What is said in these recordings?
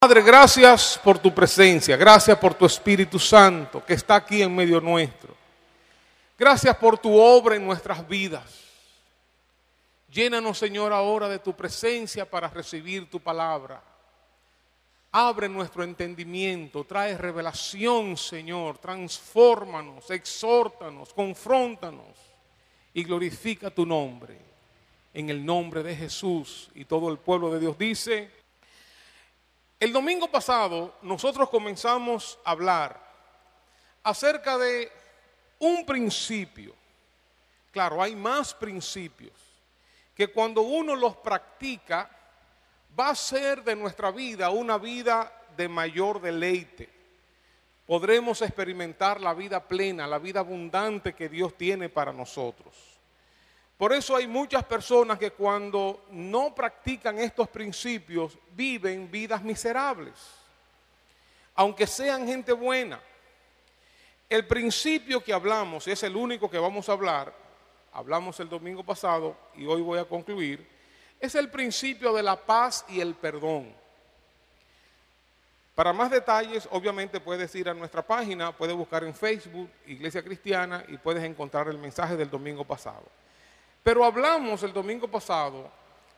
Padre, gracias por tu presencia, gracias por tu Espíritu Santo que está aquí en medio nuestro. Gracias por tu obra en nuestras vidas. Llénanos, Señor, ahora de tu presencia para recibir tu palabra. Abre nuestro entendimiento, trae revelación, Señor, transfórmanos, exhórtanos, confróntanos y glorifica tu nombre. En el nombre de Jesús y todo el pueblo de Dios dice, el domingo pasado nosotros comenzamos a hablar acerca de un principio. Claro, hay más principios que cuando uno los practica, va a ser de nuestra vida una vida de mayor deleite. Podremos experimentar la vida plena, la vida abundante que Dios tiene para nosotros. Por eso hay muchas personas que cuando no practican estos principios viven vidas miserables, aunque sean gente buena. El principio que hablamos, es el único que vamos a hablar, hablamos el domingo pasado y hoy voy a concluir, es el principio de la paz y el perdón. Para más detalles, obviamente puedes ir a nuestra página, puedes buscar en Facebook Iglesia Cristiana y puedes encontrar el mensaje del domingo pasado. Pero hablamos el domingo pasado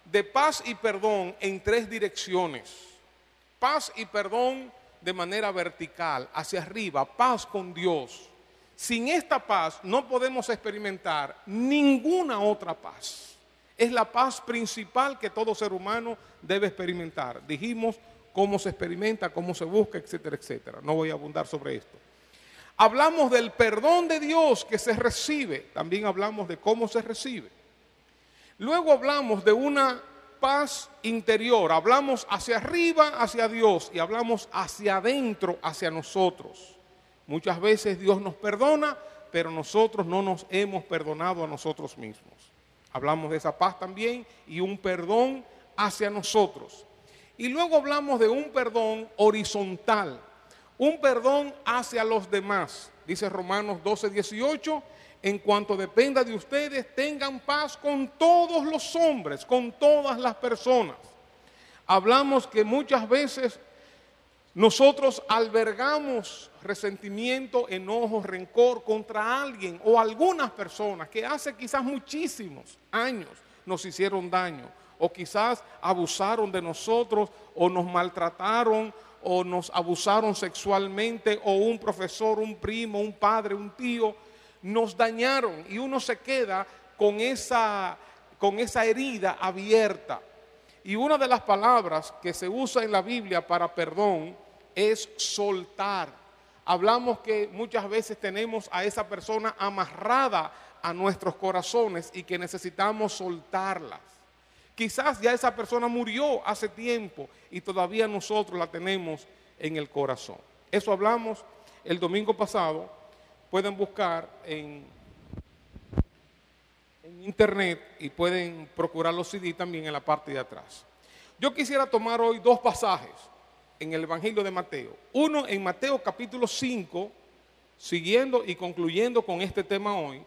de paz y perdón en tres direcciones. Paz y perdón de manera vertical, hacia arriba, paz con Dios. Sin esta paz no podemos experimentar ninguna otra paz es la paz principal que todo ser humano debe experimentar. Dijimos cómo se experimenta, cómo se busca, etcétera, etcétera. No voy a abundar sobre esto. Hablamos del perdón de Dios que se recibe, también hablamos de cómo se recibe. Luego hablamos de una paz interior, hablamos hacia arriba, hacia Dios y hablamos hacia adentro, hacia nosotros. Muchas veces Dios nos perdona, pero nosotros no nos hemos perdonado a nosotros mismos. Hablamos de esa paz también y un perdón hacia nosotros. Y luego hablamos de un perdón horizontal, un perdón hacia los demás. Dice Romanos 12, 18, en cuanto dependa de ustedes, tengan paz con todos los hombres, con todas las personas. Hablamos que muchas veces nosotros albergamos resentimiento, enojo, rencor contra alguien o algunas personas que hace quizás muchísimos años nos hicieron daño o quizás abusaron de nosotros o nos maltrataron o nos abusaron sexualmente o un profesor, un primo, un padre, un tío, nos dañaron y uno se queda con esa, con esa herida abierta. Y una de las palabras que se usa en la Biblia para perdón es soltar. Hablamos que muchas veces tenemos a esa persona amarrada a nuestros corazones y que necesitamos soltarlas. Quizás ya esa persona murió hace tiempo y todavía nosotros la tenemos en el corazón. Eso hablamos el domingo pasado. Pueden buscar en, internet y pueden procurar los CD también en la parte de atrás. Yo quisiera tomar hoy dos pasajes en el Evangelio de Mateo. Uno en Mateo capítulo 5, siguiendo y concluyendo con este tema hoy.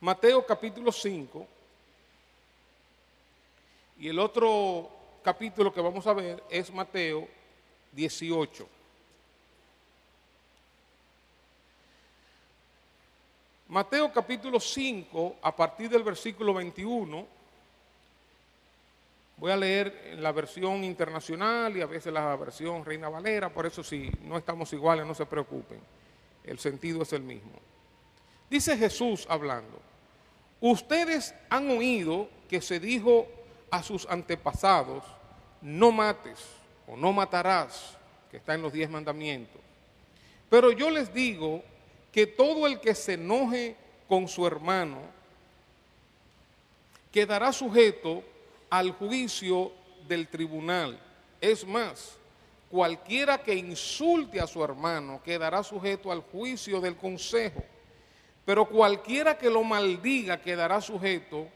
Mateo capítulo 5. Y el otro capítulo que vamos a ver es Mateo 18. Mateo capítulo 5, a partir del versículo 21 Voy a leer en la versión internacional y a veces la versión Reina Valera, por eso si no estamos iguales, no se preocupen. El sentido es el mismo. Dice Jesús hablando, ustedes han oído que se dijo a sus antepasados, no mates o no matarás, que está en los diez mandamientos. Pero yo les digo que todo el que se enoje con su hermano quedará sujeto al juicio del tribunal. Es más, Cualquiera que insulte a su hermano quedará sujeto al juicio del consejo, pero cualquiera que lo maldiga quedará sujeto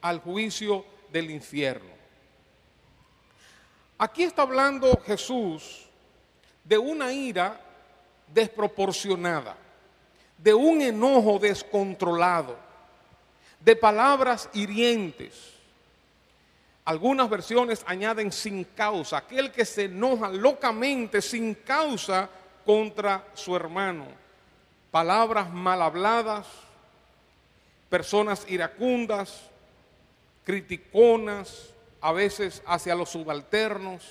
al juicio del infierno. Aquí está hablando Jesús de una ira desproporcionada, de un enojo descontrolado, de palabras hirientes. Algunas versiones añaden sin causa, aquel que se enoja locamente sin causa contra su hermano. Palabras mal habladas, personas iracundas, criticonas, a veces hacia los subalternos.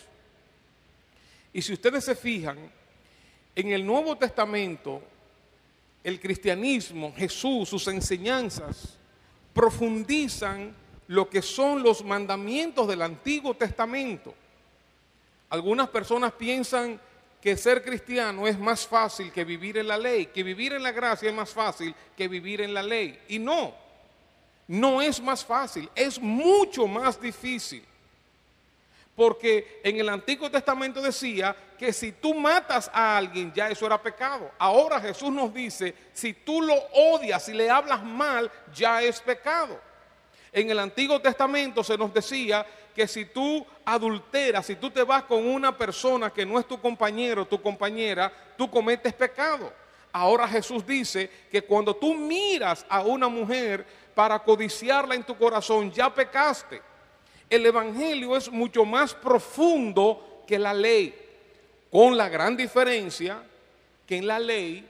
Y si ustedes se fijan, en el Nuevo Testamento, el cristianismo, Jesús, sus enseñanzas, profundizan lo que son los mandamientos del Antiguo Testamento. Algunas personas piensan que ser cristiano es más fácil que vivir en la ley, que vivir en la gracia es más fácil que vivir en la ley. Y no, no es más fácil, es mucho más difícil. Porque en el Antiguo Testamento decía que si tú matas a alguien, ya eso era pecado. Ahora Jesús nos dice, si tú lo odias, si le hablas mal, ya es pecado. En el Antiguo Testamento se nos decía que si tú adulteras, si tú te vas con una persona que no es tu compañero, tu compañera, tú cometes pecado. Ahora Jesús dice que cuando tú miras a una mujer para codiciarla en tu corazón, ya pecaste. El Evangelio es mucho más profundo que la ley, con la gran diferencia que en la ley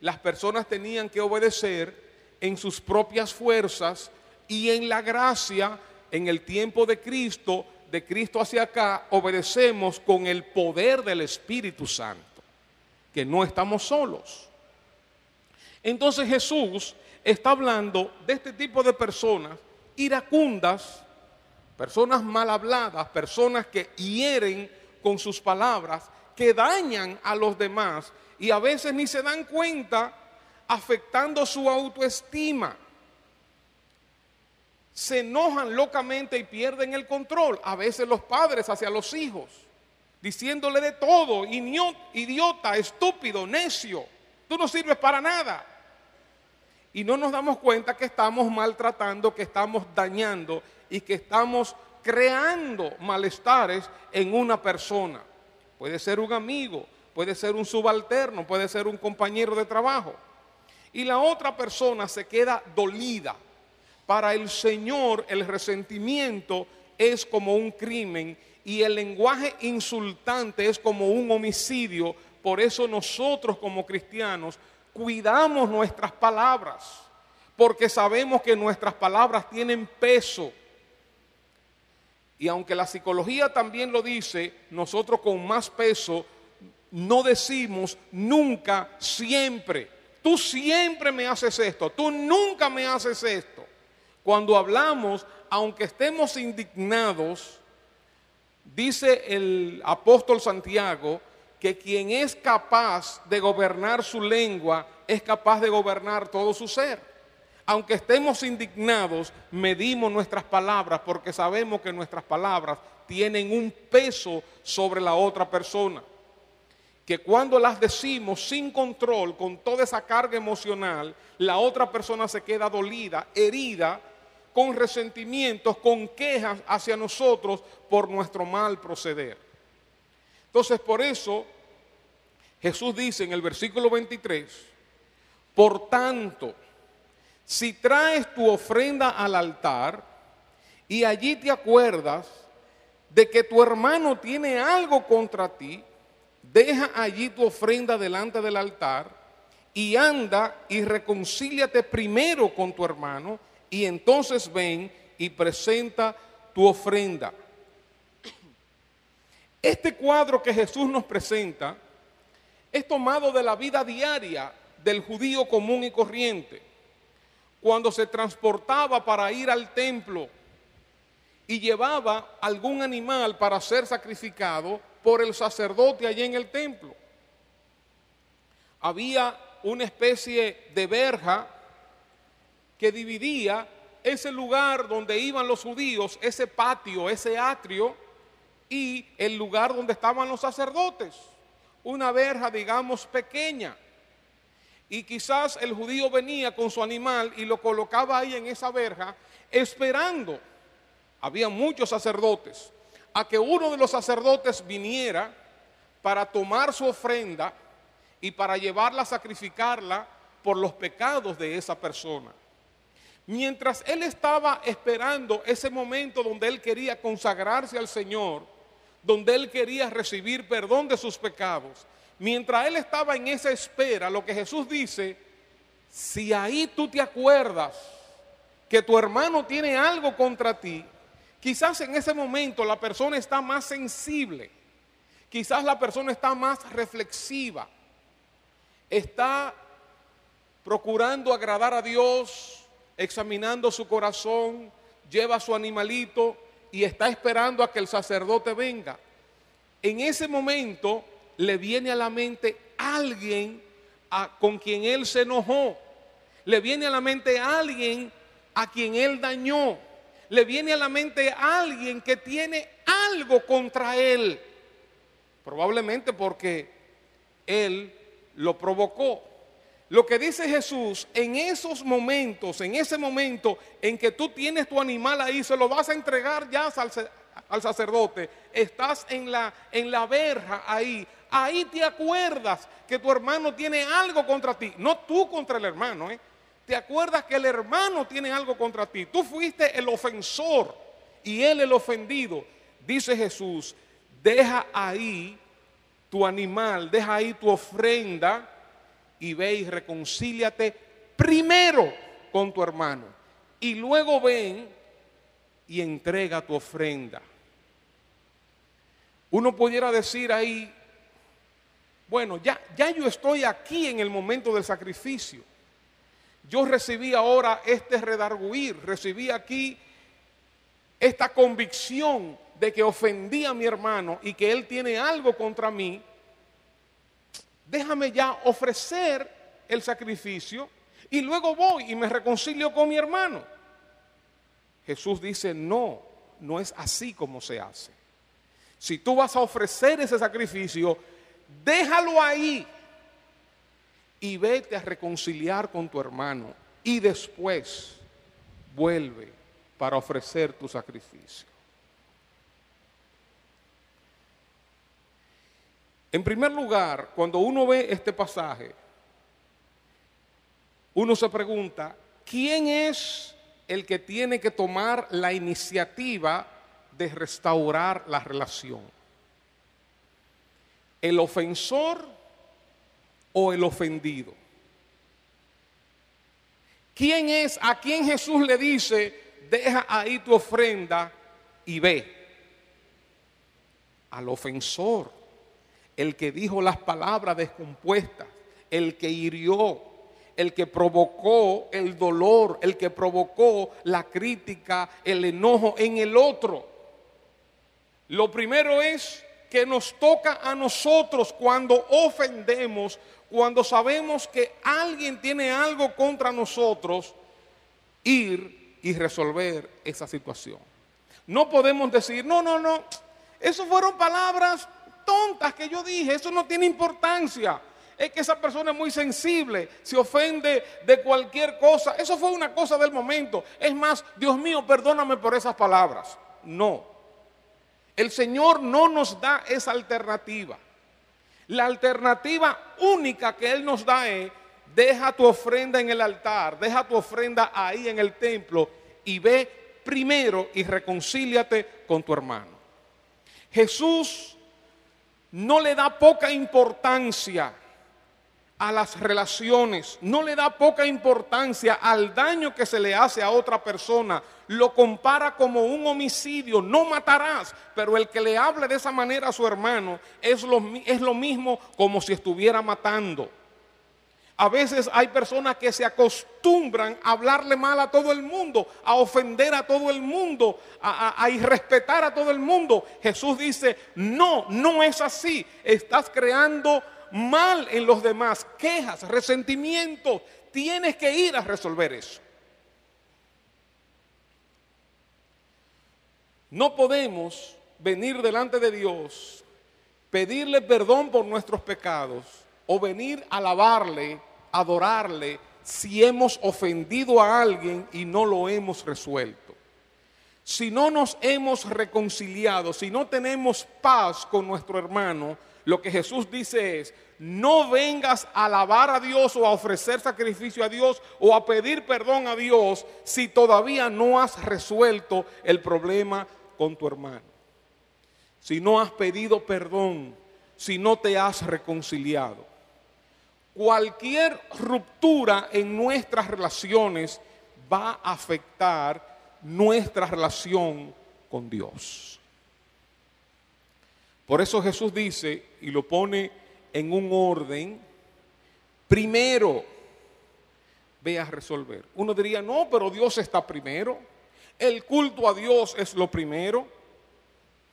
las personas tenían que obedecer en sus propias fuerzas y en la gracia, en el tiempo de Cristo, de Cristo hacia acá, obedecemos con el poder del Espíritu Santo, que no estamos solos. Entonces Jesús está hablando de este tipo de personas iracundas, personas mal habladas, personas que hieren con sus palabras, que dañan a los demás y a veces ni se dan cuenta afectando su autoestima. Se enojan locamente y pierden el control, a veces los padres hacia los hijos, diciéndole de todo, idiota, estúpido, necio, tú no sirves para nada y no nos damos cuenta que estamos maltratando, que estamos dañando y que estamos creando malestares en una persona. Puede ser un amigo, puede ser un subalterno, puede ser un compañero de trabajo. Y la otra persona se queda dolida. Para el Señor el resentimiento es como un crimen y el lenguaje insultante es como un homicidio. Por eso nosotros como cristianos cuidamos nuestras palabras, porque sabemos que nuestras palabras tienen peso. Y aunque la psicología también lo dice, nosotros con más peso no decimos nunca, siempre. Tú siempre me haces esto, tú nunca me haces esto. Cuando hablamos, aunque estemos indignados, dice el apóstol Santiago, que quien es capaz de gobernar su lengua es capaz de gobernar todo su ser. Aunque estemos indignados, medimos nuestras palabras porque sabemos que nuestras palabras tienen un peso sobre la otra persona. Que cuando las decimos sin control, con toda esa carga emocional, la otra persona se queda dolida, herida, con resentimientos, con quejas hacia nosotros por nuestro mal proceder. Entonces, por eso Jesús dice en el versículo 23, por tanto, si traes tu ofrenda al altar y allí te acuerdas de que tu hermano tiene algo contra ti, deja allí tu ofrenda delante del altar y anda y reconcíliate primero con tu hermano y entonces ven y presenta tu ofrenda. Este cuadro que Jesús nos presenta es tomado de la vida diaria del judío común y corriente, cuando se transportaba para ir al templo y llevaba algún animal para ser sacrificado por el sacerdote allí en el templo. Había una especie de verja que dividía ese lugar donde iban los judíos, ese patio, ese atrio, y el lugar donde estaban los sacerdotes. Una verja, digamos, pequeña. Y quizás el judío venía con su animal y lo colocaba ahí en esa verja, esperando. Había muchos sacerdotes. A que uno de los sacerdotes viniera para tomar su ofrenda y para llevarla a sacrificarla por los pecados de esa persona. Mientras él estaba esperando ese momento donde él quería consagrarse al Señor, donde él quería recibir perdón de sus pecados, mientras él estaba en esa espera, lo que Jesús dice, si ahí tú te acuerdas que tu hermano tiene algo contra ti, quizás en ese momento la persona está más sensible, quizás la persona está más reflexiva, está procurando agradar a Dios, examinando su corazón, lleva su animalito y está esperando a que el sacerdote venga. En ese momento le viene a la mente alguien con quien él se enojó. Le viene a la mente alguien a quien él dañó. Le viene a la mente alguien que tiene algo contra él. Probablemente porque él lo provocó. Lo que dice Jesús, en esos momentos, en ese momento en que tú tienes tu animal ahí, se lo vas a entregar ya al, sacerdote, estás en la, en la verja ahí, ahí te acuerdas que tu hermano tiene algo contra ti, no tú contra el hermano, ¿eh? te acuerdas que el hermano tiene algo contra ti, tú fuiste el ofensor y él el ofendido, dice Jesús, deja ahí tu animal, deja ahí tu ofrenda y ve y reconcíliate primero con tu hermano y luego ven y entrega tu ofrenda. Uno pudiera decir ahí, bueno, ya, ya yo estoy aquí en el momento del sacrificio. Yo recibí ahora este redarguir, recibí aquí esta convicción de que ofendí a mi hermano y que él tiene algo contra mí. Déjame ya ofrecer el sacrificio y luego voy y me reconcilio con mi hermano. Jesús dice, no, no es así como se hace. Si tú vas a ofrecer ese sacrificio, déjalo ahí y vete a reconciliar con tu hermano y después vuelve para ofrecer tu sacrificio. En primer lugar, cuando uno ve este pasaje, uno se pregunta, ¿quién es el que tiene que tomar la iniciativa de restaurar la relación? ¿El ofensor o el ofendido? ¿Quién es a quien Jesús le dice, deja ahí tu ofrenda y ve? Al ofensor, el que dijo las palabras descompuestas, el que hirió, el que provocó el dolor, el que provocó la crítica, el enojo en el otro. Lo primero es que nos toca a nosotros cuando ofendemos, cuando sabemos que alguien tiene algo contra nosotros, ir y resolver esa situación. No podemos decir, no, no, no, eso fueron palabras tontas que yo dije, eso no tiene importancia es que esa persona es muy sensible, se ofende de cualquier cosa. Eso fue una cosa del momento. Es más, Dios mío, perdóname por esas palabras. No. El Señor no nos da esa alternativa. La alternativa única que Él nos da es, deja tu ofrenda en el altar, deja tu ofrenda ahí en el templo y ve primero y reconcíliate con tu hermano. Jesús no le da poca importancia a las relaciones, no le da poca importancia al daño que se le hace a otra persona, lo compara como un homicidio, no matarás, pero el que le hable de esa manera a su hermano es lo, es lo mismo como si estuviera matando. A veces hay personas que se acostumbran a hablarle mal a todo el mundo, a ofender a todo el mundo, a, irrespetar a todo el mundo. Jesús dice, no, no es así. Estás creando mal en los demás, quejas, resentimientos, tienes que ir a resolver eso. No podemos venir delante de Dios, pedirle perdón por nuestros pecados o venir a alabarle, adorarle, si hemos ofendido a alguien y no lo hemos resuelto. Si no nos hemos reconciliado, si no tenemos paz con nuestro hermano, lo que Jesús dice es, no vengas a alabar a Dios o a ofrecer sacrificio a Dios o a pedir perdón a Dios si todavía no has resuelto el problema con tu hermano. Si no has pedido perdón, si no te has reconciliado cualquier ruptura en nuestras relaciones va a afectar nuestra relación con Dios. Por eso Jesús dice y lo pone en un orden, primero ve a resolver. Uno diría, no, pero Dios está primero. El culto a Dios es lo primero.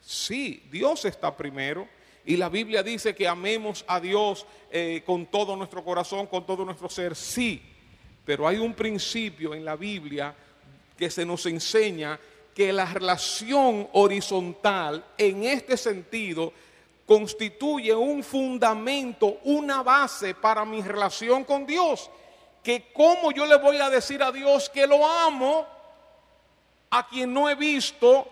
Sí, Dios está primero. Y la Biblia dice que amemos a Dios eh, con todo nuestro corazón, con todo nuestro ser. Sí, pero hay un principio en la Biblia que se nos enseña que la relación horizontal en este sentido constituye un fundamento, una base para mi relación con Dios. Que cómo yo le voy a decir a Dios que lo amo a quien no he visto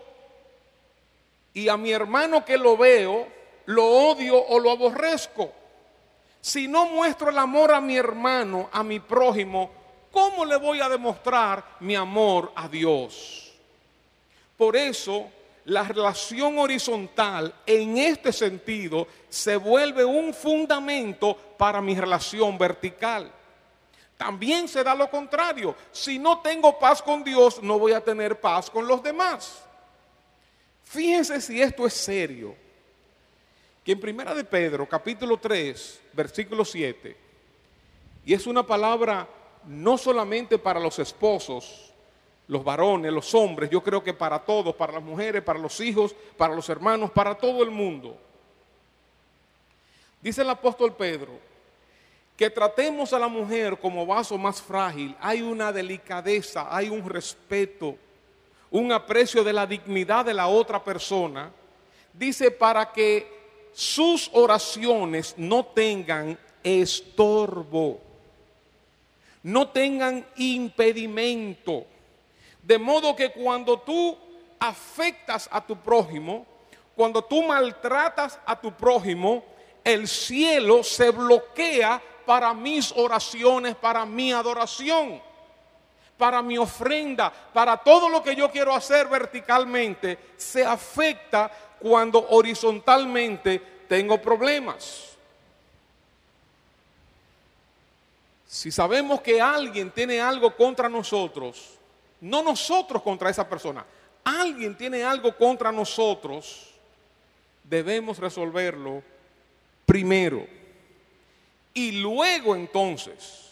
y a mi hermano que lo veo, lo odio o lo aborrezco. Si no muestro el amor a mi hermano, a mi prójimo, ¿cómo le voy a demostrar mi amor a Dios? Por eso, la relación horizontal en este sentido se vuelve un fundamento para mi relación vertical. También se da lo contrario. Si no tengo paz con Dios, no voy a tener paz con los demás. Fíjense si esto es serio que en Primera de Pedro, capítulo 3, versículo 7, y es una palabra no solamente para los esposos, los varones, los hombres, yo creo que para todos, para las mujeres, para los hijos, para los hermanos, para todo el mundo. Dice el apóstol Pedro que tratemos a la mujer como vaso más frágil. Hay una delicadeza, hay un respeto, un aprecio de la dignidad de la otra persona. Dice para que sus oraciones no tengan estorbo, no tengan impedimento. De modo que cuando tú afectas a tu prójimo, cuando tú maltratas a tu prójimo, el cielo se bloquea para mis oraciones, para mi adoración, para mi ofrenda, para todo lo que yo quiero hacer verticalmente, se afecta cuando horizontalmente tengo problemas. Si sabemos que alguien tiene algo contra nosotros, no nosotros contra esa persona, alguien tiene algo contra nosotros, debemos resolverlo primero. Y luego entonces,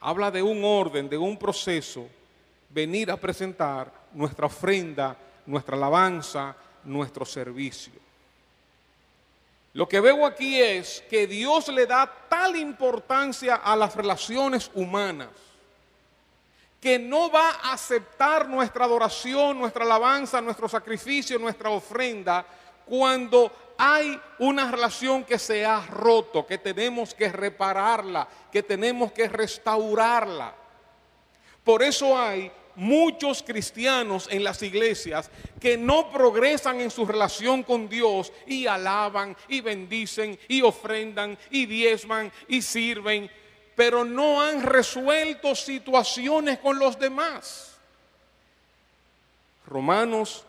habla de un orden, de un proceso, venir a presentar nuestra ofrenda, nuestra alabanza, nuestro servicio. Lo que veo aquí es que Dios le da tal importancia a las relaciones humanas que no va a aceptar nuestra adoración, nuestra alabanza, nuestro sacrificio, nuestra ofrenda cuando hay una relación que se ha roto, que tenemos que repararla, que tenemos que restaurarla. Por eso hay muchos cristianos en las iglesias que no progresan en su relación con Dios y alaban y bendicen y ofrendan y diezman y sirven, pero no han resuelto situaciones con los demás. Romanos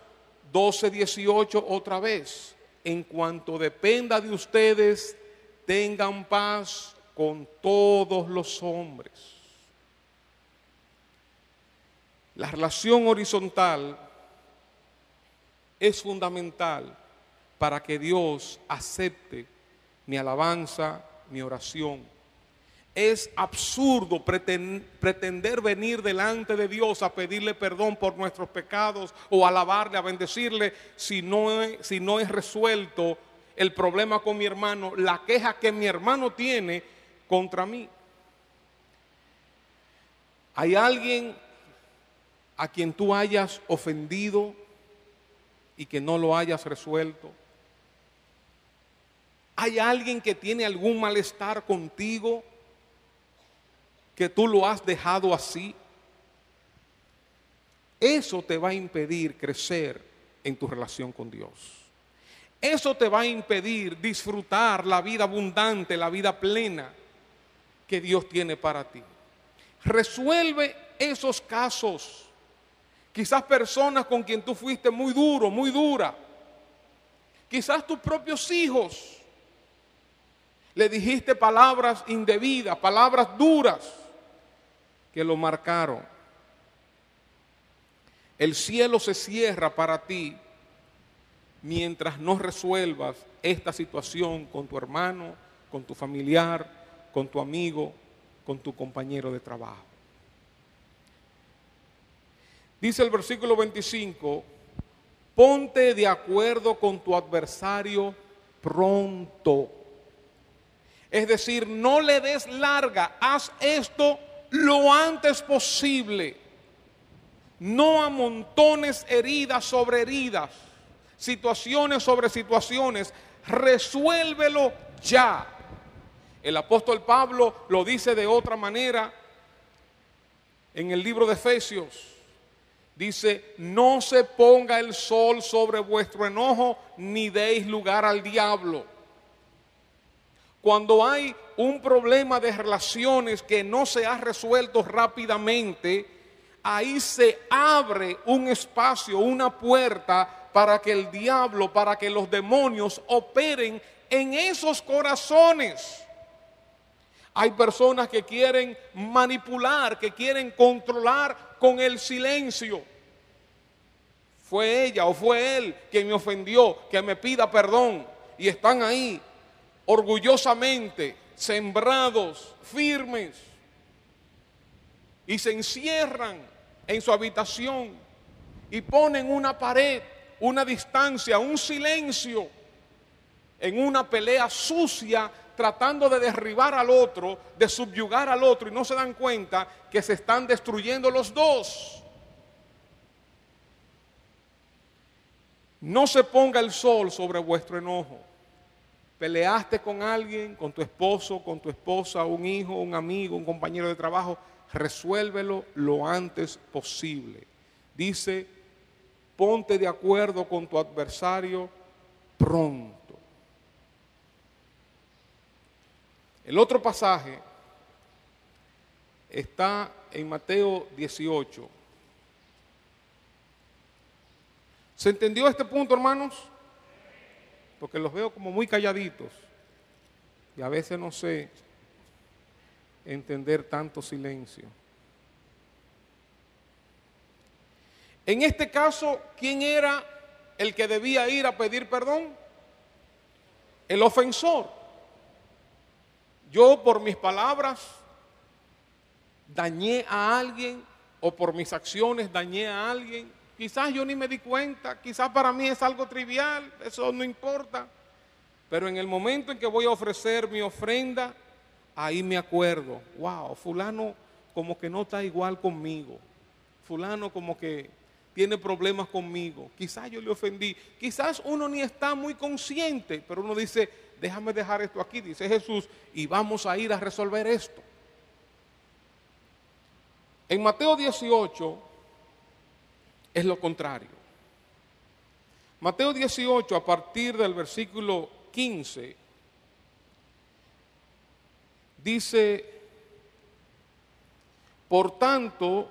12, 18 otra vez. En cuanto dependa de ustedes, tengan paz con todos los hombres. La relación horizontal es fundamental para que Dios acepte mi alabanza, mi oración. Es absurdo pretender venir delante de Dios a pedirle perdón por nuestros pecados o alabarle, a bendecirle, si no, es resuelto el problema con mi hermano, la queja que mi hermano tiene contra mí. Hay alguien a quien tú hayas ofendido, y que no lo hayas resuelto? ¿Hay alguien que tiene algún malestar contigo que tú lo has dejado así? Eso te va a impedir crecer en tu relación con Dios. Eso te va a impedir disfrutar la vida abundante, la vida plena que Dios tiene para ti. Resuelve esos casos. Quizás personas con quien tú fuiste muy duro, muy dura. Quizás tus propios hijos. Le dijiste palabras indebidas, palabras duras que lo marcaron. El cielo se cierra para ti mientras no resuelvas esta situación con tu hermano, con tu familiar, con tu amigo, con tu compañero de trabajo. Dice el versículo 25, ponte de acuerdo con tu adversario pronto. Es decir, no le des larga, haz esto lo antes posible. No amontones heridas sobre heridas, situaciones sobre situaciones. Resuélvelo ya. El apóstol Pablo lo dice de otra manera en el libro de Efesios. Dice, no se ponga el sol sobre vuestro enojo, ni deis lugar al diablo. Cuando hay un problema de relaciones que no se ha resuelto rápidamente, ahí se abre un espacio, una puerta para que el diablo, para que los demonios operen en esos corazones. Hay personas que quieren manipular, que quieren controlar con el silencio. Fue ella o fue él quien me ofendió, que me pida perdón. Y están ahí, orgullosamente, sembrados, firmes. Y se encierran en su habitación y ponen una pared, una distancia, un silencio en una pelea sucia tratando de derribar al otro, de subyugar al otro y no se dan cuenta que se están destruyendo los dos. No se ponga el sol sobre vuestro enojo. Peleaste con alguien, con tu esposo, con tu esposa, un hijo, un amigo, un compañero de trabajo, resuélvelo lo antes posible. Dice, ponte de acuerdo con tu adversario pronto. El otro pasaje está en Mateo 18. ¿Se entendió este punto, hermanos? Porque los veo como muy calladitos y a veces no sé entender tanto silencio. En este caso, ¿quién era el que debía ir a pedir perdón? El ofensor. Yo por mis palabras dañé a alguien o por mis acciones dañé a alguien. Quizás yo ni me di cuenta, quizás para mí es algo trivial, eso no importa. Pero en el momento en que voy a ofrecer mi ofrenda, ahí me acuerdo, wow, fulano como que no está igual conmigo. Fulano como que tiene problemas conmigo. Quizás yo le ofendí. Quizás uno ni está muy consciente, pero uno dice, déjame dejar esto aquí, dice Jesús, y vamos a ir a resolver esto. En Mateo 18 es lo contrario. Mateo 18, a partir del versículo 15, dice, por tanto,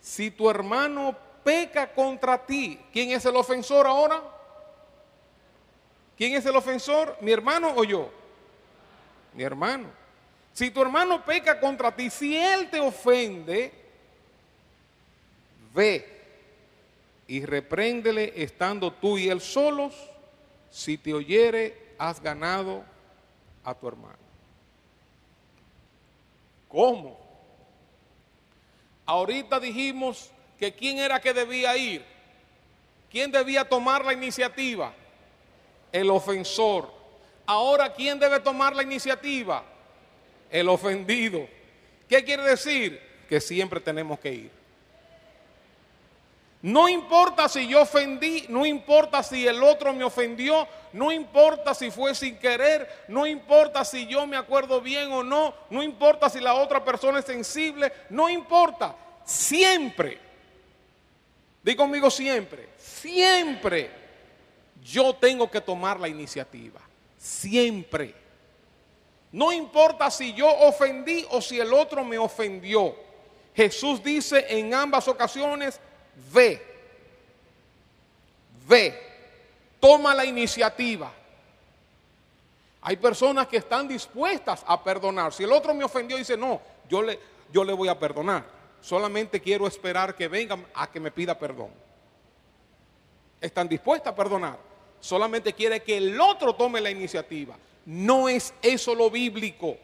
si tu hermano peca contra ti, ¿quién es el ofensor ahora? ¿Quién es el ofensor? ¿Mi hermano o yo? Mi hermano. Si tu hermano peca contra ti, si él te ofende, ve y repréndele estando tú y él solos. Si te oyere, has ganado a tu hermano. ¿Cómo? Ahorita dijimos que quién era que debía ir. ¿Quién debía tomar la iniciativa? El ofensor. Ahora, ¿quién debe tomar la iniciativa? El ofendido. ¿Qué quiere decir? Que siempre tenemos que ir. No importa si yo ofendí, no importa si el otro me ofendió, no importa si fue sin querer, no importa si yo me acuerdo bien o no, no importa si la otra persona es sensible, no importa. Siempre, di conmigo siempre, siempre yo tengo que tomar la iniciativa. Siempre. No importa si yo ofendí o si el otro me ofendió. Jesús dice en ambas ocasiones, ve, ve, toma la iniciativa. Hay personas que están dispuestas a perdonar. Si el otro me ofendió, dice, no, yo le, yo le voy a perdonar. Solamente quiero esperar que vengan a que me pida perdón. Están dispuestas a perdonar. Solamente quiere que el otro tome la iniciativa. No es eso lo bíblico.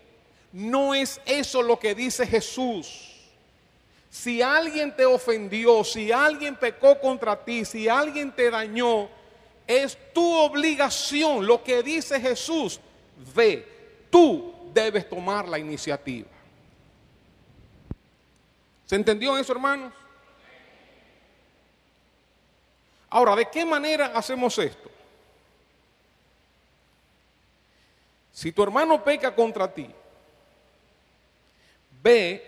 No es eso lo que dice Jesús. Si alguien te ofendió, si alguien pecó contra ti, si alguien te dañó, es tu obligación, lo que dice Jesús, ve, tú debes tomar la iniciativa. ¿Se entendió eso, hermanos? Ahora, ¿de qué manera hacemos esto? Si tu hermano peca contra ti, ve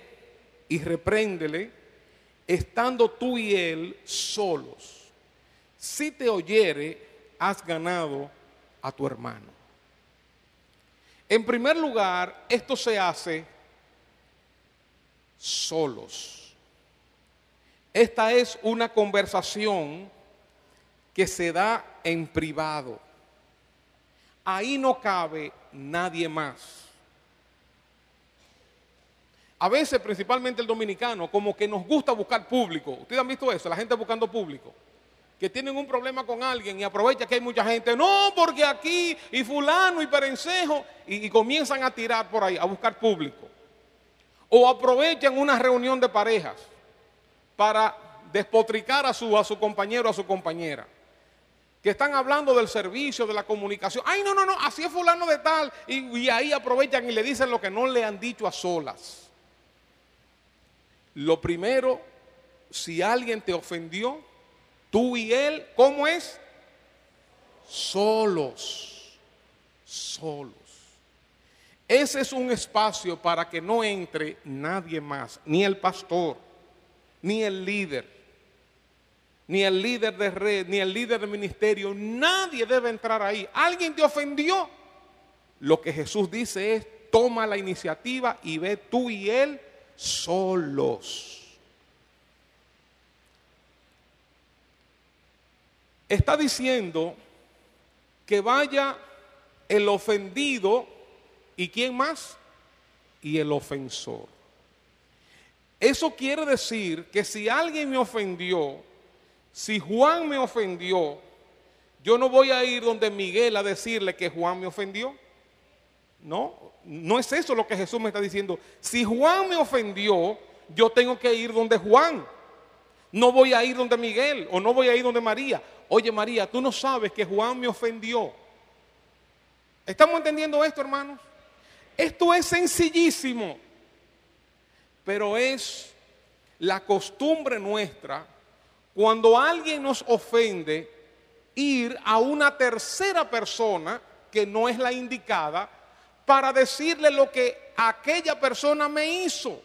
y repréndele, estando tú y él solos. Si te oyere, has ganado a tu hermano. En primer lugar, esto se hace solos. Esta es una conversación que se da en privado. Ahí no cabe nadie más. A veces, principalmente el dominicano, como que nos gusta buscar público. ¿Ustedes han visto eso? La gente buscando público. Que tienen un problema con alguien y aprovecha que hay mucha gente. No, porque aquí y fulano y perencejo. Y, y comienzan a tirar por ahí, a buscar público. O aprovechan una reunión de parejas para despotricar a su, a su compañero o a su compañera que están hablando del servicio, de la comunicación. Ay, no, no, no, así es fulano de tal. Y, y, ahí aprovechan y le dicen lo que no le han dicho a solas. Lo primero, si alguien te ofendió, tú y él, ¿cómo es? Solos, solos. Ese es un espacio para que no entre nadie más, ni el pastor, ni el líder, ni el líder de red, ni el líder de ministerio. Nadie debe entrar ahí. Alguien te ofendió. Lo que Jesús dice es, toma la iniciativa y ve tú y él solos. Está diciendo que vaya el ofendido y quién más? Y el ofensor. Eso quiere decir que si alguien me ofendió, si Juan me ofendió, yo no voy a ir donde Miguel a decirle que Juan me ofendió. No, no es eso lo que Jesús me está diciendo. Si Juan me ofendió, yo tengo que ir donde Juan. No voy a ir donde Miguel o no voy a ir donde María. Oye María, tú no sabes que Juan me ofendió. ¿Estamos entendiendo esto, hermanos? Esto es sencillísimo, pero es la costumbre nuestra cuando alguien nos ofende ir a una tercera persona que no es la indicada para decirle lo que aquella persona me hizo.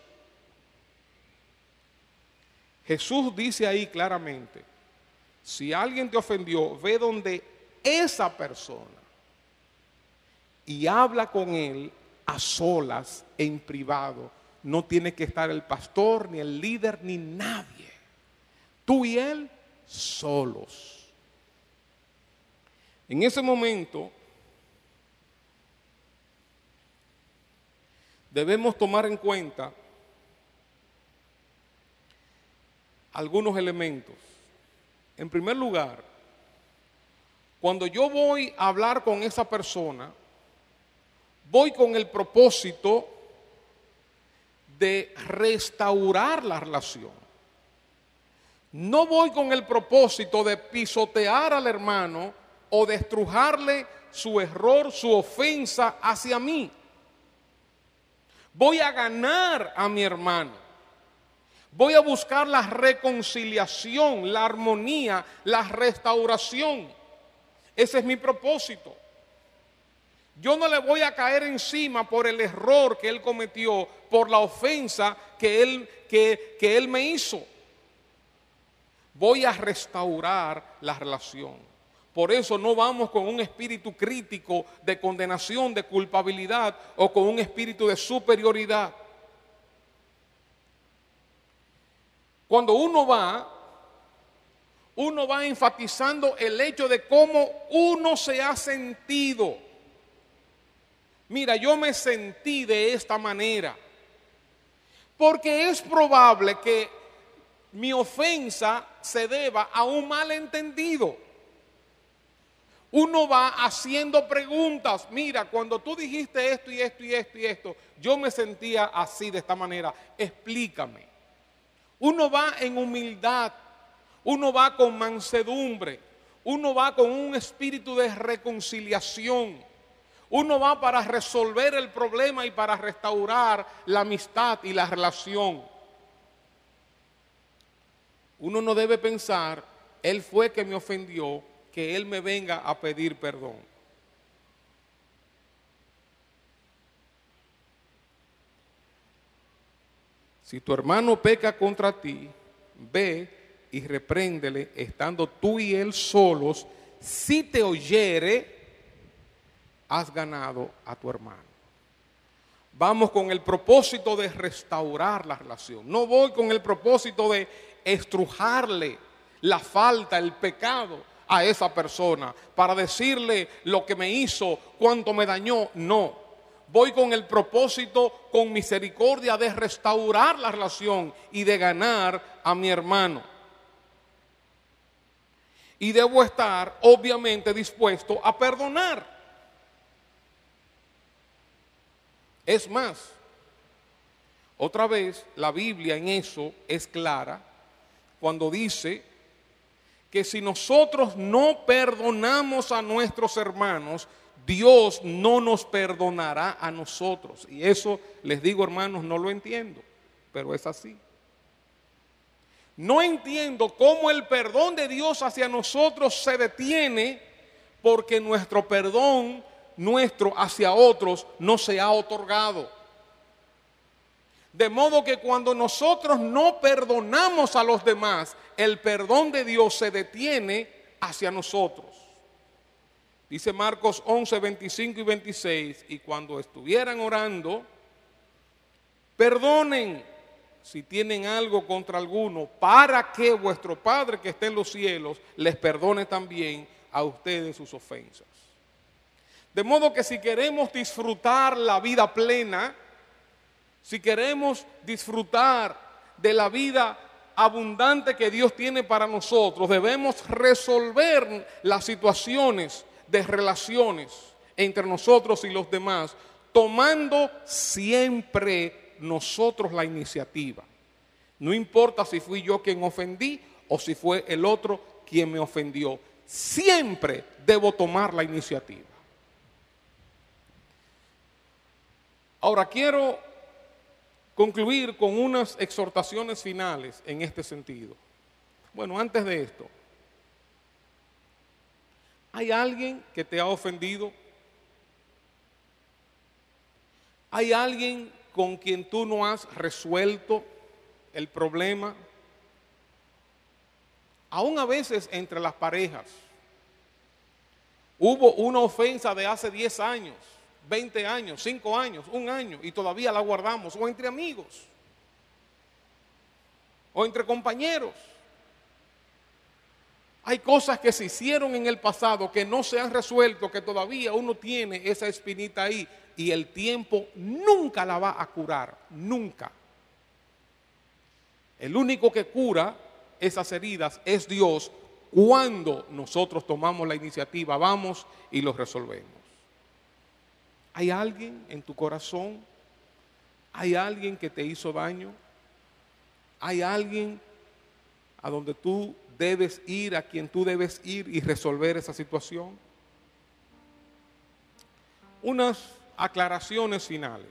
Jesús dice ahí claramente, si alguien te ofendió, ve donde esa persona y habla con él a solas, en privado. No tiene que estar el pastor, ni el líder, ni nadie. Tú y él solos. En ese momento debemos tomar en cuenta algunos elementos. En primer lugar, cuando yo voy a hablar con esa persona, voy con el propósito de restaurar la relación. No voy con el propósito de pisotear al hermano o de estrujarle su error, su ofensa hacia mí. Voy a ganar a mi hermano. Voy a buscar la reconciliación, la armonía, la restauración. Ese es mi propósito. Yo no le voy a caer encima por el error que él cometió, por la ofensa que él, que, que él me hizo. Voy a restaurar la relación. Por eso no vamos con un espíritu crítico de condenación, de culpabilidad o con un espíritu de superioridad. Cuando uno va, uno va enfatizando el hecho de cómo uno se ha sentido. Mira, yo me sentí de esta manera. Porque es probable que mi ofensa se deba a un malentendido. Uno va haciendo preguntas. Mira, cuando tú dijiste esto y esto y esto y esto, yo me sentía así, de esta manera. Explícame. Uno va en humildad. Uno va con mansedumbre. Uno va con un espíritu de reconciliación. Uno va para resolver el problema y para restaurar la amistad y la relación. Uno no debe pensar, él fue que me ofendió, que Él me venga a pedir perdón. Si tu hermano peca contra ti, ve y repréndele, estando tú y él solos. Si te oyere, has ganado a tu hermano. Vamos con el propósito de restaurar la relación. No voy con el propósito de estrujarle la falta, el pecado a esa persona para decirle lo que me hizo, cuánto me dañó. No. Voy con el propósito, con misericordia, de restaurar la relación y de ganar a mi hermano. Y debo estar, obviamente, dispuesto a perdonar. Es más, otra vez, la Biblia en eso es clara cuando dice que si nosotros no perdonamos a nuestros hermanos, Dios no nos perdonará a nosotros. Y eso les digo, hermanos, no lo entiendo, pero es así. No entiendo cómo el perdón de Dios hacia nosotros se detiene porque nuestro perdón nuestro hacia otros no se ha otorgado. De modo que cuando nosotros no perdonamos a los demás, el perdón de Dios se detiene hacia nosotros. Dice Marcos 11, 25 y 26, y cuando estuvieran orando, perdonen si tienen algo contra alguno, para que vuestro Padre que esté en los cielos les perdone también a ustedes sus ofensas. De modo que si queremos disfrutar la vida plena, si queremos disfrutar de la vida abundante que Dios tiene para nosotros, debemos resolver las situaciones de relaciones entre nosotros y los demás, tomando siempre nosotros la iniciativa. No importa si fui yo quien ofendí o si fue el otro quien me ofendió. Siempre debo tomar la iniciativa. Ahora quiero concluir con unas exhortaciones finales en este sentido. Bueno, antes de esto, ¿hay alguien que te ha ofendido? ¿Hay alguien con quien tú no has resuelto el problema? Aún a veces entre las parejas. Hubo una ofensa de hace 10 años 20 años, 5 años, un año y todavía la guardamos, o entre amigos, o entre compañeros. Hay cosas que se hicieron en el pasado que no se han resuelto, que todavía uno tiene esa espinita ahí y el tiempo nunca la va a curar, nunca. El único que cura esas heridas es Dios cuando nosotros tomamos la iniciativa, vamos y los resolvemos. ¿Hay alguien en tu corazón? ¿Hay alguien que te hizo daño? ¿Hay alguien a donde tú debes ir, a quien tú debes ir y resolver esa situación? Unas aclaraciones finales.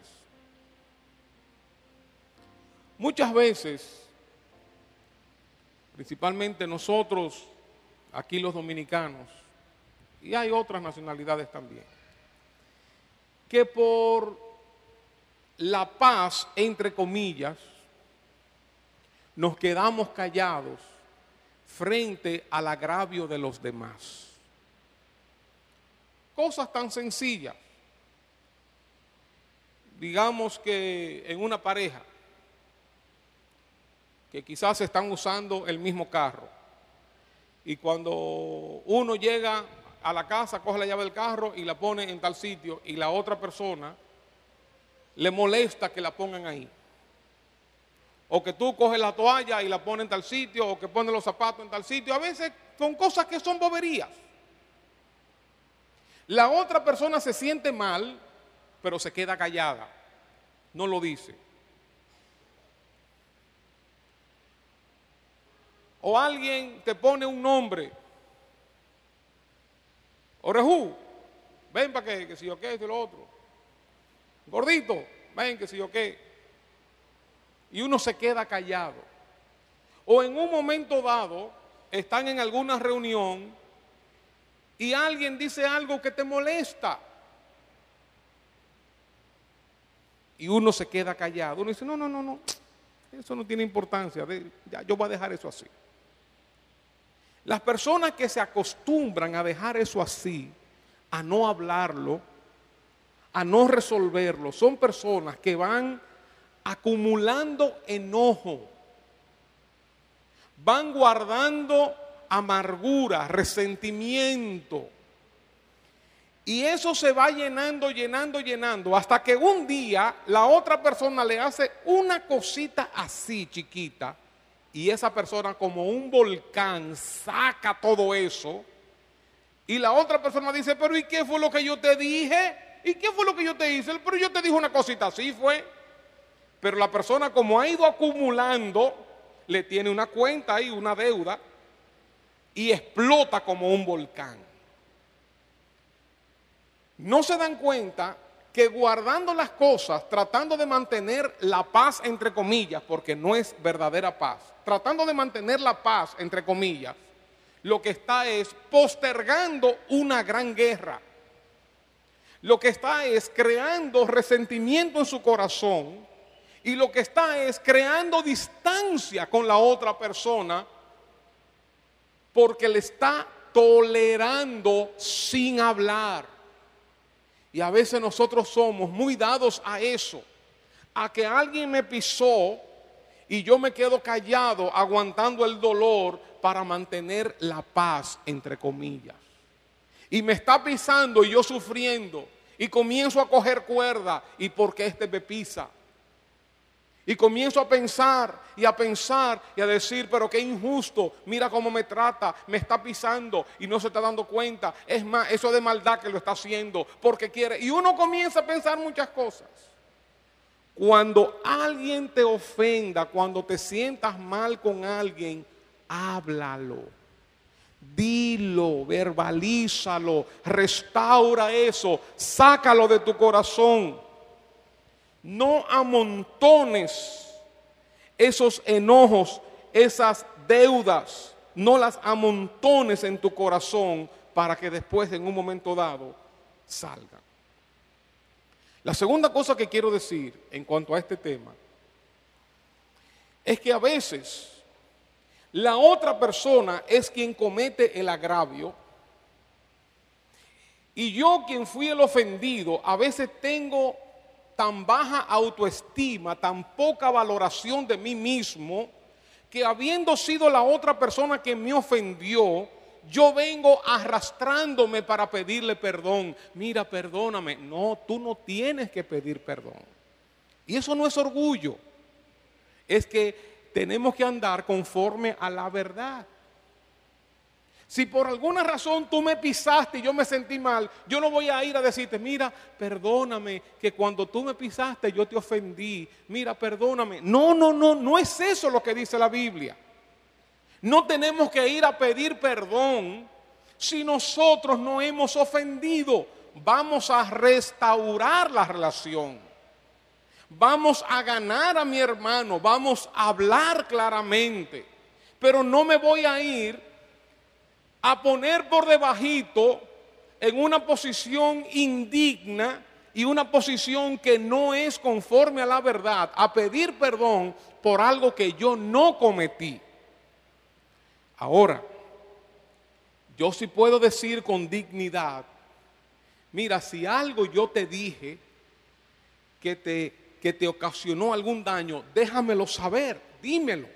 Muchas veces principalmente nosotros, aquí los dominicanos, y hay otras nacionalidades también, que por la paz, entre comillas, nos quedamos callados frente al agravio de los demás. Cosas tan sencillas. Digamos que en una pareja, que quizás están usando el mismo carro, y cuando uno llega a la casa, coge la llave del carro y la pone en tal sitio, y la otra persona le molesta que la pongan ahí. O que tú coges la toalla y la pones en tal sitio, o que pones los zapatos en tal sitio. A veces son cosas que son boberías. La otra persona se siente mal, pero se queda callada. No lo dice. O alguien te pone un nombre. Orejú, ven para que, que si yo qué, esto y lo otro. Gordito, ven que si yo qué. Y uno se queda callado. O en un momento dado, están en alguna reunión y alguien dice algo que te molesta. Y uno se queda callado. Uno dice, no, no, no, no. Eso no tiene importancia. Ya, yo voy a dejar eso así. Las personas que se acostumbran a dejar eso así, a no hablarlo, a no resolverlo, son personas que van acumulando enojo, van guardando amargura, resentimiento. Y eso se va llenando, llenando, llenando, hasta que un día la otra persona le hace una cosita así chiquita y esa persona como un volcán saca todo eso y la otra persona dice, pero ¿y qué fue lo que yo te dije? ¿Y qué fue lo que yo te hice? Pero yo te dije una cosita así fue. Pero la persona como ha ido acumulando, le tiene una cuenta ahí, una deuda, y explota como un volcán. No se dan cuenta que guardando las cosas, tratando de mantener la paz entre comillas, porque no es verdadera paz, tratando de mantener la paz entre comillas, lo que está es postergando una gran guerra. Lo que está es creando resentimiento en su corazón y lo que está es creando distancia con la otra persona porque le está tolerando sin hablar. Y a veces nosotros somos muy dados a eso, a que alguien me pisó y yo me quedo callado aguantando el dolor para mantener la paz, entre comillas. Y me está pisando y yo sufriendo y comienzo a coger cuerda y porque este me pisa. Y comienzo a pensar y a pensar y a decir, pero qué injusto, mira cómo me trata, me está pisando y no se está dando cuenta. Es más, eso de maldad que lo está haciendo porque quiere. Y uno comienza a pensar muchas cosas. Cuando alguien te ofenda, cuando te sientas mal con alguien, háblalo. Dilo, verbalízalo, restaura eso, sácalo de tu corazón no amontones esos enojos, esas deudas, no las amontones en tu corazón para que después en un momento dado salgan. La segunda cosa que quiero decir en cuanto a este tema es que a veces la otra persona es quien comete el agravio y yo quien fui el ofendido a veces tengo tan baja autoestima, tan poca valoración de mí mismo, que habiendo sido la otra persona que me ofendió, yo vengo arrastrándome para pedirle perdón. Mira, perdóname. No, tú no tienes que pedir perdón. Y eso no es orgullo. Es que tenemos que andar conforme a la verdad. Si por alguna razón tú me pisaste y yo me sentí mal, yo no voy a ir a decirte, mira, perdóname, que cuando tú me pisaste yo te ofendí, mira, perdóname. No, no, no, no es eso lo que dice la Biblia. No tenemos que ir a pedir perdón si nosotros no hemos ofendido. Vamos a restaurar la relación. Vamos a ganar a mi hermano, vamos a hablar claramente. Pero no me voy a ir a poner por debajito en una posición indigna y una posición que no es conforme a la verdad, a pedir perdón por algo que yo no cometí. Ahora, yo sí puedo decir con dignidad, mira, si algo yo te dije que te, que te ocasionó algún daño, déjamelo saber, dímelo,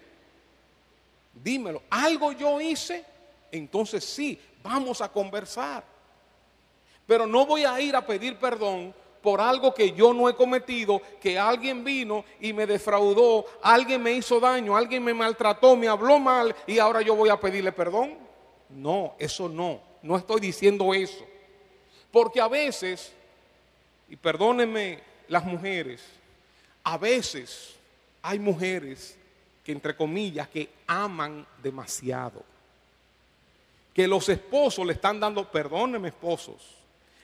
dímelo. Algo yo hice, entonces sí, vamos a conversar. Pero no voy a ir a pedir perdón por algo que yo no he cometido, que alguien vino y me defraudó, alguien me hizo daño, alguien me maltrató, me habló mal y ahora yo voy a pedirle perdón. No, eso no, no estoy diciendo eso. Porque a veces, y perdónenme las mujeres, a veces hay mujeres que entre comillas que aman demasiado. Que los esposos le están dando, perdónenme esposos,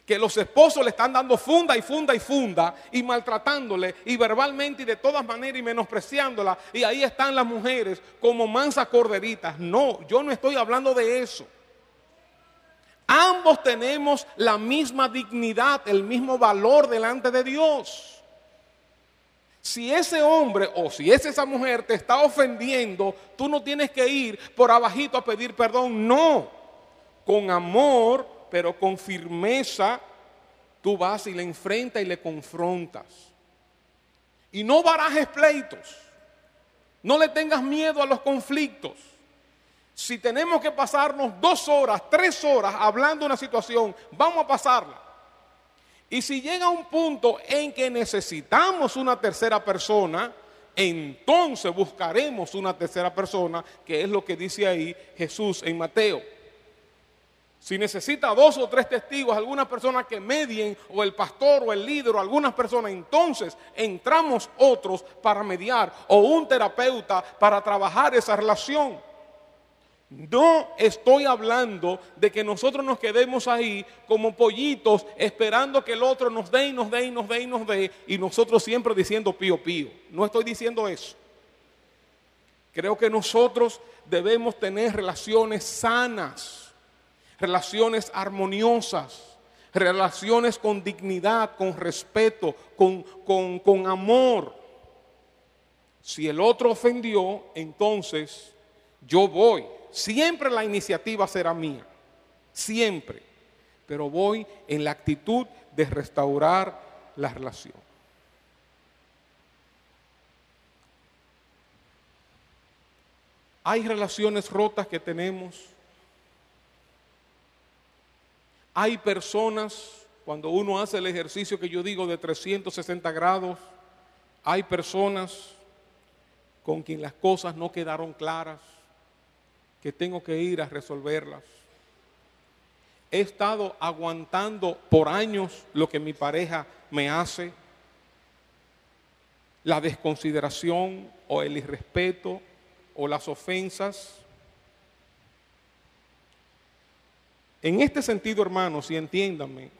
que los esposos le están dando funda y funda y funda y maltratándole y verbalmente y de todas maneras y menospreciándola. Y ahí están las mujeres como mansas corderitas. No, yo no estoy hablando de eso. Ambos tenemos la misma dignidad, el mismo valor delante de Dios. Si ese hombre o si es esa mujer te está ofendiendo, tú no tienes que ir por abajito a pedir perdón. No, con amor pero con firmeza tú vas y le enfrentas y le confrontas. Y no barajes pleitos. No le tengas miedo a los conflictos. Si tenemos que pasarnos dos horas, tres horas hablando de una situación, vamos a pasarla. Y si llega un punto en que necesitamos una tercera persona, entonces buscaremos una tercera persona, que es lo que dice ahí Jesús en Mateo. Si necesita dos o tres testigos, alguna persona que medien, o el pastor o el líder, o algunas personas, entonces entramos otros para mediar, o un terapeuta para trabajar esa relación. No estoy hablando de que nosotros nos quedemos ahí como pollitos esperando que el otro nos dé y nos dé y nos dé y nos dé y nosotros siempre diciendo pío pío. No estoy diciendo eso. Creo que nosotros debemos tener relaciones sanas relaciones armoniosas, relaciones con dignidad, con respeto, con, con, amor. Si el otro ofendió, entonces yo voy. Siempre la iniciativa será mía, siempre. Pero voy en la actitud de restaurar la relación. Hay relaciones rotas que tenemos hay personas, cuando uno hace el ejercicio que yo digo de 360 grados, hay personas con quien las cosas no quedaron claras, que tengo que ir a resolverlas. He estado aguantando por años lo que mi pareja me hace, la desconsideración o el irrespeto o las ofensas. En este sentido, hermanos, y entiéndanme,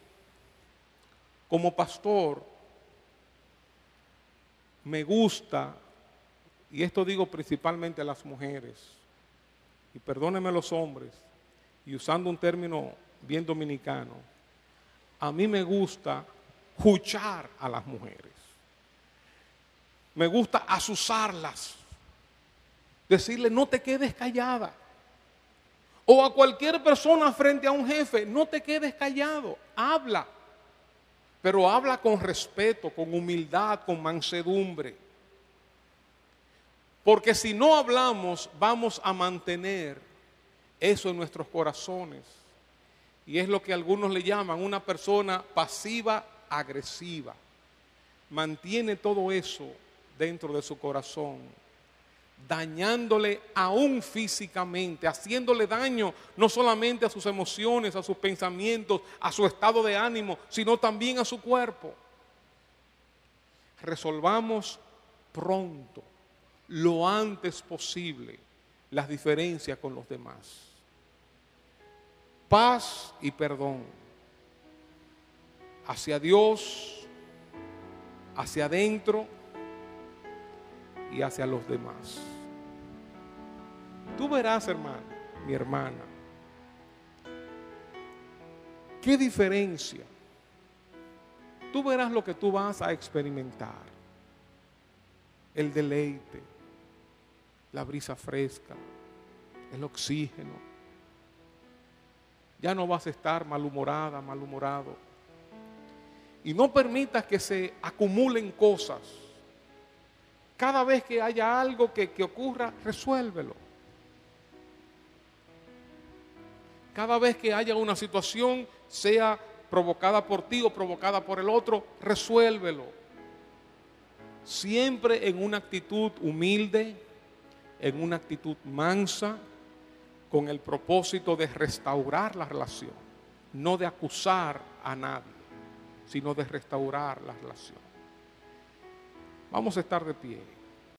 como pastor, me gusta, y esto digo principalmente a las mujeres, y perdónenme los hombres, y usando un término bien dominicano, a mí me gusta escuchar a las mujeres. Me gusta asusarlas. Decirle, no te quedes callada o a cualquier persona frente a un jefe, no te quedes callado, habla. Pero habla con respeto, con humildad, con mansedumbre. Porque si no hablamos, vamos a mantener eso en nuestros corazones. Y es lo que algunos le llaman una persona pasiva agresiva. Mantiene todo eso dentro de su corazón dañándole aún físicamente, haciéndole daño no solamente a sus emociones, a sus pensamientos, a su estado de ánimo, sino también a su cuerpo. Resolvamos pronto, lo antes posible, las diferencias con los demás. Paz y perdón hacia Dios, hacia adentro y hacia los demás. Tú verás, hermano, mi hermana, qué diferencia. Tú verás lo que tú vas a experimentar. El deleite, la brisa fresca, el oxígeno. Ya no vas a estar malhumorada, malhumorado. Y no permitas que se acumulen cosas. Cada vez que haya algo que, que ocurra, resuélvelo. Cada vez que haya una situación, sea provocada por ti o provocada por el otro, resuélvelo. Siempre en una actitud humilde, en una actitud mansa, con el propósito de restaurar la relación, no de acusar a nadie, sino de restaurar la relación. Vamos a estar de pie.